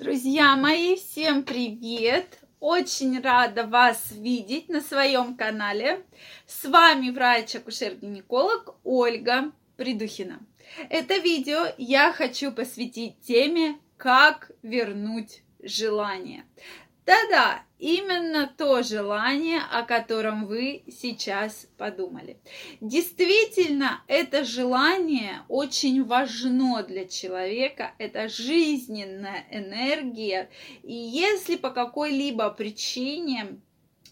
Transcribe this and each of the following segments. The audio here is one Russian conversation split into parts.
Друзья мои, всем привет! Очень рада вас видеть на своем канале. С вами врач-акушер-гинеколог Ольга Придухина. Это видео я хочу посвятить теме «Как вернуть желание». Да-да, именно то желание, о котором вы сейчас подумали. Действительно, это желание очень важно для человека, это жизненная энергия. И если по какой-либо причине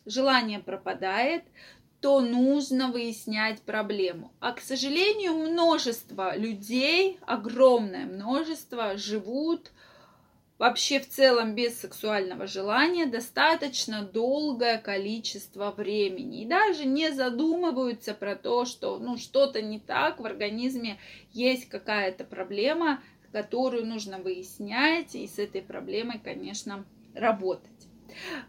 желание пропадает, то нужно выяснять проблему. А, к сожалению, множество людей, огромное множество, живут вообще в целом без сексуального желания достаточно долгое количество времени. И даже не задумываются про то, что ну, что-то не так в организме, есть какая-то проблема, которую нужно выяснять, и с этой проблемой, конечно, работать.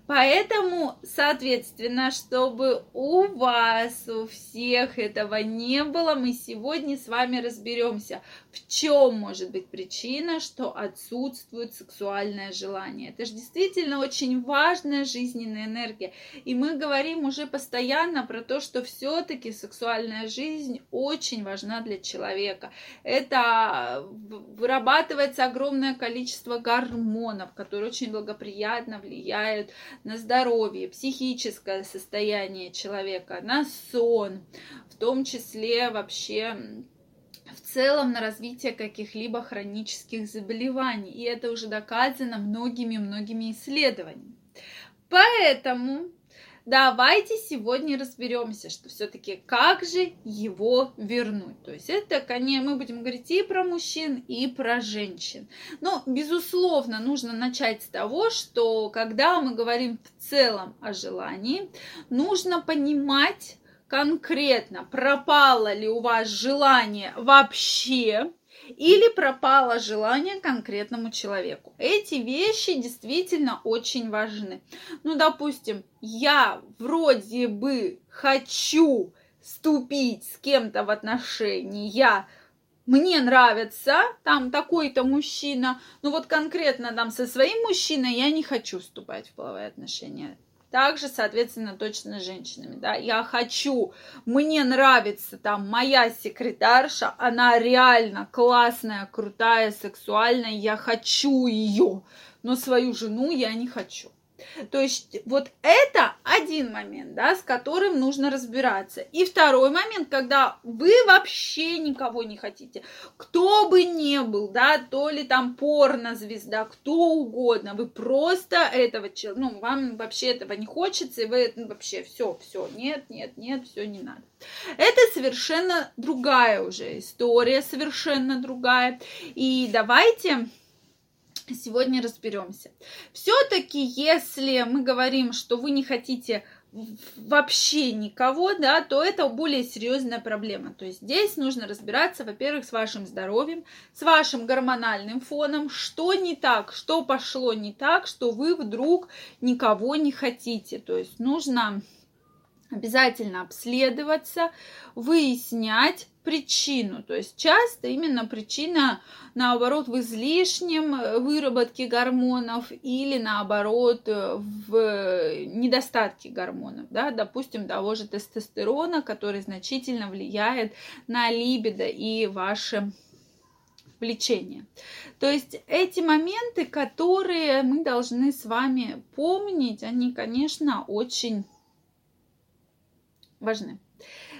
Поэтому, соответственно, чтобы у вас, у всех этого не было, мы сегодня с вами разберемся, в чем может быть причина, что отсутствует сексуальное желание. Это же действительно очень важная жизненная энергия. И мы говорим уже постоянно про то, что все-таки сексуальная жизнь очень важна для человека. Это вырабатывается огромное количество гормонов, которые очень благоприятно влияют на здоровье, психическое состояние человека, на сон, в том числе вообще в целом на развитие каких-либо хронических заболеваний. И это уже доказано многими-многими исследованиями. Поэтому давайте сегодня разберемся, что все-таки как же его вернуть. То есть это, конечно, мы будем говорить и про мужчин, и про женщин. Но, безусловно, нужно начать с того, что когда мы говорим в целом о желании, нужно понимать конкретно, пропало ли у вас желание вообще, или пропало желание конкретному человеку. Эти вещи действительно очень важны. Ну, допустим, я вроде бы хочу вступить с кем-то в отношения, мне нравится там такой-то мужчина, но вот конкретно там со своим мужчиной я не хочу вступать в половые отношения. Также, соответственно, точно с женщинами, да. Я хочу, мне нравится там моя секретарша, она реально классная, крутая, сексуальная, я хочу ее, но свою жену я не хочу. То есть вот это один момент, да, с которым нужно разбираться. И второй момент, когда вы вообще никого не хотите, кто бы ни был, да, то ли там порно-звезда, кто угодно, вы просто этого человека, ну, вам вообще этого не хочется, и вы ну, вообще все, все, нет, нет, нет, все не надо. Это совершенно другая уже история, совершенно другая. И давайте Сегодня разберемся. Все-таки, если мы говорим, что вы не хотите вообще никого, да, то это более серьезная проблема. То есть здесь нужно разбираться, во-первых, с вашим здоровьем, с вашим гормональным фоном, что не так, что пошло не так, что вы вдруг никого не хотите. То есть нужно обязательно обследоваться, выяснять причину. То есть часто именно причина, наоборот, в излишнем выработке гормонов или, наоборот, в недостатке гормонов. Да? Допустим, того же тестостерона, который значительно влияет на либидо и ваше влечение. То есть эти моменты, которые мы должны с вами помнить, они, конечно, очень важны.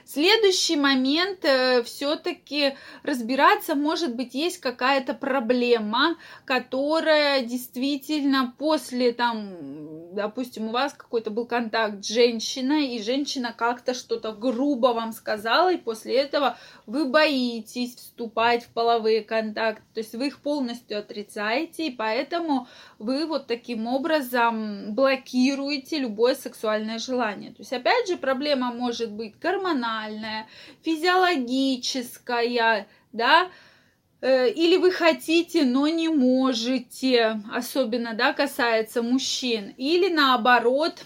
Следующий момент, э, все-таки разбираться, может быть, есть какая-то проблема, которая действительно после там, допустим, у вас какой-то был контакт с женщиной, и женщина как-то что-то грубо вам сказала, и после этого вы боитесь вступать в половые контакты, то есть вы их полностью отрицаете, и поэтому вы вот таким образом блокируете любое сексуальное желание. То есть, опять же, проблема может быть гормональная, эмоциональная, физиологическая, да, э, или вы хотите, но не можете, особенно, да, касается мужчин, или наоборот,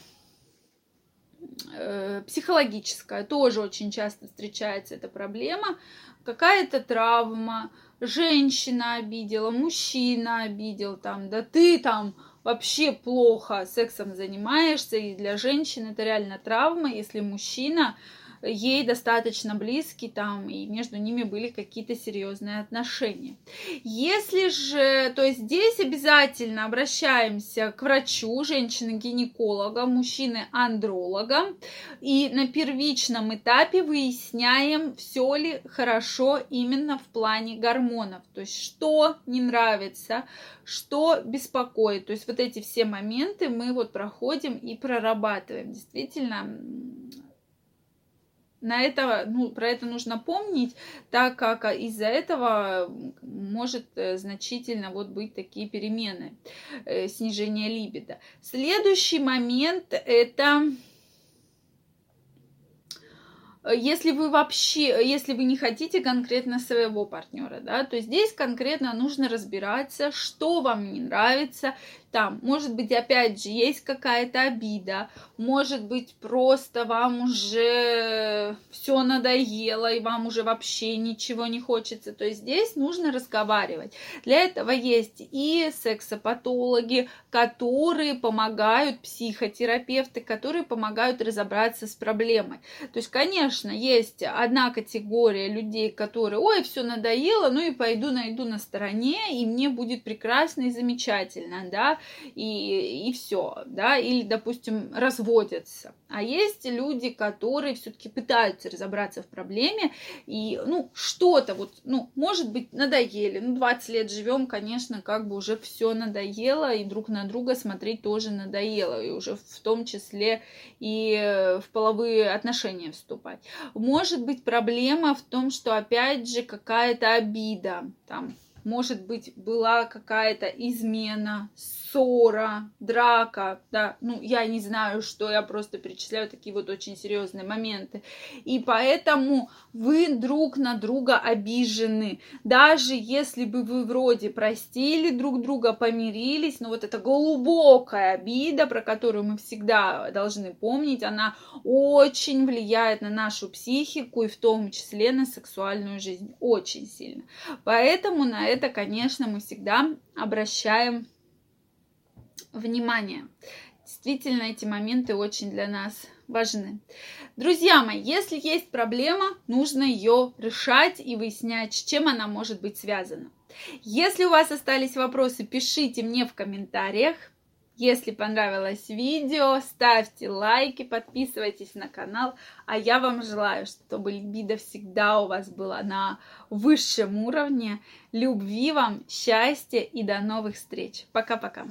э, психологическая, тоже очень часто встречается эта проблема, какая-то травма, женщина обидела, мужчина обидел, там, да ты там вообще плохо сексом занимаешься, и для женщин это реально травма, если мужчина ей достаточно близкий там, и между ними были какие-то серьезные отношения. Если же, то есть здесь обязательно обращаемся к врачу, женщины-гинеколога, мужчины-андролога, и на первичном этапе выясняем, все ли хорошо именно в плане гормонов, то есть что не нравится, что беспокоит. То есть вот эти все моменты мы вот проходим и прорабатываем. Действительно, на это, ну, про это нужно помнить, так как из-за этого может э, значительно вот быть такие перемены, э, снижение либидо. Следующий момент это если вы вообще, если вы не хотите конкретно своего партнера, да, то здесь конкретно нужно разбираться, что вам не нравится, там, может быть, опять же, есть какая-то обида, может быть, просто вам уже все надоело, и вам уже вообще ничего не хочется. То есть здесь нужно разговаривать. Для этого есть и сексопатологи, которые помогают, психотерапевты, которые помогают разобраться с проблемой. То есть, конечно, есть одна категория людей, которые, ой, все надоело, ну и пойду найду на стороне, и мне будет прекрасно и замечательно, да, и, и все, да, или, допустим, разводятся. А есть люди, которые все-таки пытаются разобраться в проблеме, и, ну, что-то вот, ну, может быть, надоели, ну, 20 лет живем, конечно, как бы уже все надоело, и друг на друга смотреть тоже надоело, и уже в том числе и в половые отношения вступать. Может быть, проблема в том, что, опять же, какая-то обида, там, может быть, была какая-то измена, ссора, драка, да, ну, я не знаю, что, я просто перечисляю такие вот очень серьезные моменты. И поэтому вы друг на друга обижены. Даже если бы вы вроде простили друг друга, помирились, но вот эта глубокая обида, про которую мы всегда должны помнить, она очень влияет на нашу психику и в том числе на сексуальную жизнь. Очень сильно. Поэтому на это, конечно, мы всегда обращаем внимание. Действительно, эти моменты очень для нас важны. Друзья мои, если есть проблема, нужно ее решать и выяснять, с чем она может быть связана. Если у вас остались вопросы, пишите мне в комментариях. Если понравилось видео, ставьте лайки, подписывайтесь на канал. А я вам желаю, чтобы либидо всегда у вас была на высшем уровне. Любви вам, счастья и до новых встреч. Пока-пока.